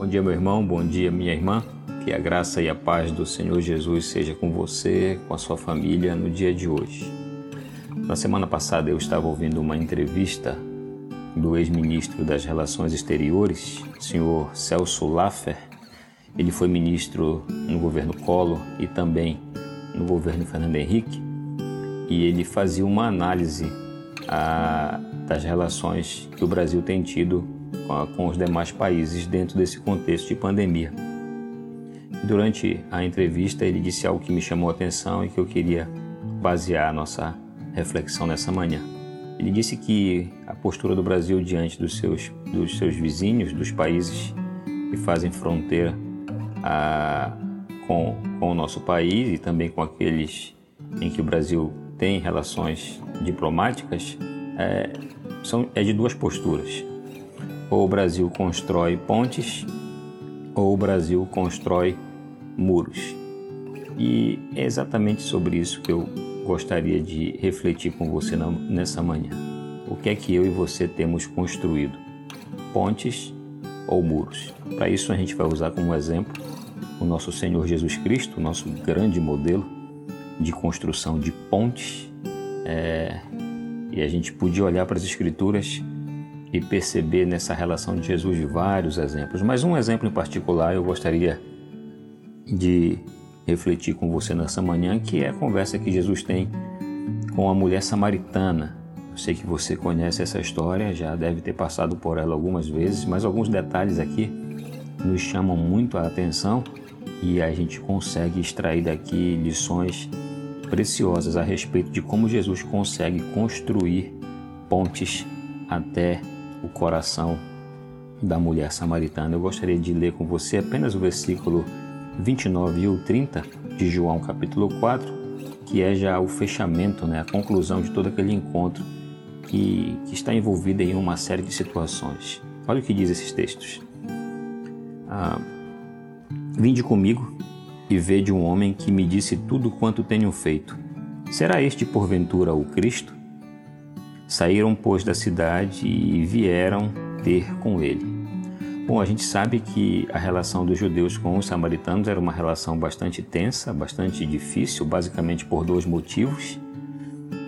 Bom dia, meu irmão, bom dia, minha irmã. Que a graça e a paz do Senhor Jesus seja com você, com a sua família no dia de hoje. Na semana passada eu estava ouvindo uma entrevista do ex-ministro das Relações Exteriores, senhor Celso Laffer. Ele foi ministro no governo Collor e também no governo Fernando Henrique, e ele fazia uma análise a, das relações que o Brasil tem tido com, os demais países dentro desse contexto de pandemia. Durante a entrevista, ele disse algo que me chamou a atenção e que eu queria basear a nossa reflexão nessa manhã. Ele disse que a postura do Brasil diante dos seus, dos seus vizinhos, dos países que fazem fronteira a, com, com o nosso país e também com aqueles em que o Brasil tem relações diplomáticas, é, são, é de duas posturas. Ou o Brasil constrói pontes, ou o Brasil constrói muros. E é exatamente sobre isso que eu gostaria de refletir com você nessa manhã. O que é que eu e você temos construído? Pontes ou muros? Para isso a gente vai usar como exemplo o nosso Senhor Jesus Cristo, nosso grande modelo de construção de pontes. É, e a gente podia olhar para as Escrituras e perceber nessa relação de Jesus vários exemplos. Mas um exemplo em particular eu gostaria de refletir com você nessa manhã, que é a conversa que Jesus tem com a mulher samaritana. Eu sei que você conhece essa história, já deve ter passado por ela algumas vezes, mas alguns detalhes aqui nos chamam muito a atenção e a gente consegue extrair daqui lições preciosas a respeito de como Jesus consegue construir pontes até o coração da mulher samaritana. Eu gostaria de ler com você apenas o versículo 29 e o 30 de João capítulo 4, que é já o fechamento, né, a conclusão de todo aquele encontro que, que está envolvido em uma série de situações. Olha o que diz esses textos. Ah, Vinde comigo e vede um homem que me disse tudo quanto tenho feito. Será este porventura o Cristo? Saíram, pois, da cidade e vieram ter com ele. Bom, a gente sabe que a relação dos judeus com os samaritanos era uma relação bastante tensa, bastante difícil, basicamente por dois motivos.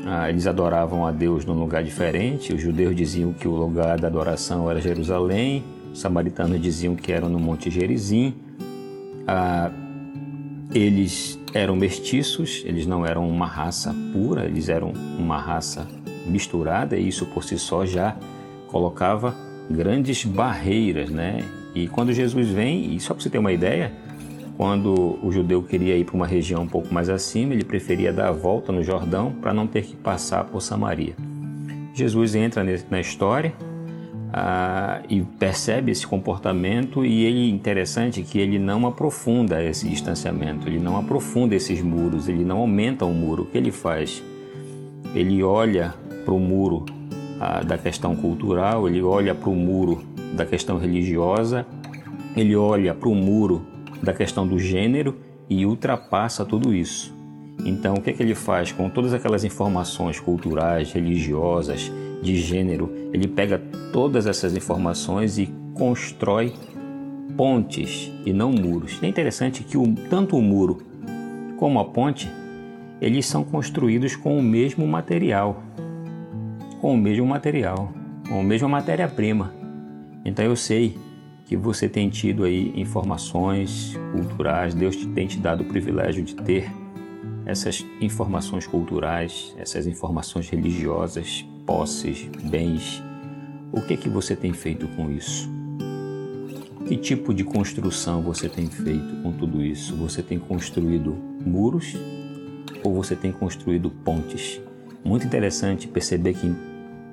Ah, eles adoravam a Deus num lugar diferente, os judeus diziam que o lugar da adoração era Jerusalém, os samaritanos diziam que era no Monte Gerizim. Ah, eles eram mestiços, eles não eram uma raça pura, eles eram uma raça misturada, e isso por si só já colocava grandes barreiras, né? E quando Jesus vem, e só para você ter uma ideia, quando o judeu queria ir para uma região um pouco mais acima, ele preferia dar a volta no Jordão para não ter que passar por Samaria. Jesus entra na história ah, e percebe esse comportamento e ele interessante que ele não aprofunda esse distanciamento, ele não aprofunda esses muros, ele não aumenta o muro. O que ele faz? Ele olha para o muro da questão cultural, ele olha para o muro da questão religiosa, ele olha para o muro da questão do gênero e ultrapassa tudo isso. Então, o que, é que ele faz com todas aquelas informações culturais, religiosas, de gênero? Ele pega todas essas informações e constrói pontes e não muros. É interessante que o, tanto o muro como a ponte eles são construídos com o mesmo material com o mesmo material, com a mesma matéria-prima. Então eu sei que você tem tido aí informações culturais, Deus tem te dado o privilégio de ter essas informações culturais, essas informações religiosas, posses, bens. O que é que você tem feito com isso? Que tipo de construção você tem feito com tudo isso? Você tem construído muros ou você tem construído pontes? Muito interessante perceber que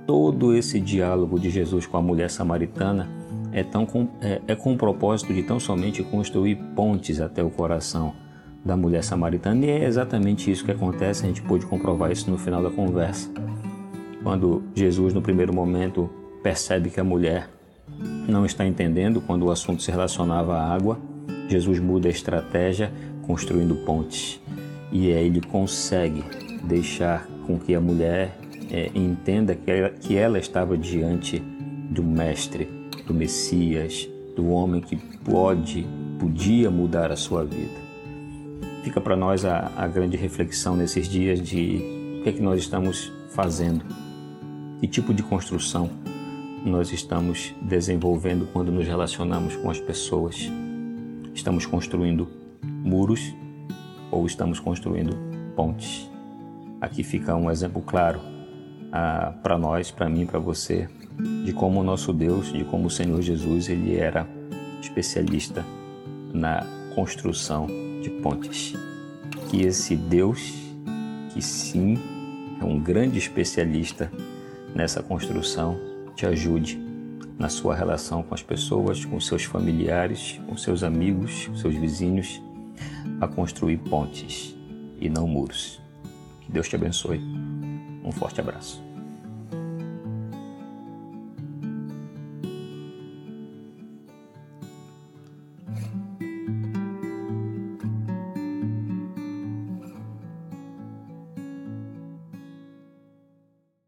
todo esse diálogo de Jesus com a mulher samaritana é, tão com, é, é com o propósito de tão somente construir pontes até o coração da mulher samaritana. E é exatamente isso que acontece, a gente pôde comprovar isso no final da conversa. Quando Jesus, no primeiro momento, percebe que a mulher não está entendendo quando o assunto se relacionava à água, Jesus muda a estratégia construindo pontes. E aí ele consegue deixar com que a mulher é, entenda que ela, que ela estava diante do Mestre, do Messias, do homem que pode, podia mudar a sua vida. Fica para nós a, a, grande reflexão nesses dias de o que é que nós estamos fazendo, que tipo de construção nós estamos desenvolvendo quando nos relacionamos com as pessoas. Estamos construindo muros ou estamos construindo pontes? Aqui fica um exemplo claro ah, para nós, para mim, para você, de como o nosso Deus, de como o Senhor Jesus, ele era especialista na construção de pontes. Que esse Deus, que sim é um grande especialista nessa construção, te ajude na sua relação com as pessoas, com seus familiares, com seus amigos, seus vizinhos, a construir pontes e não muros. Que Deus te abençoe. Um forte abraço.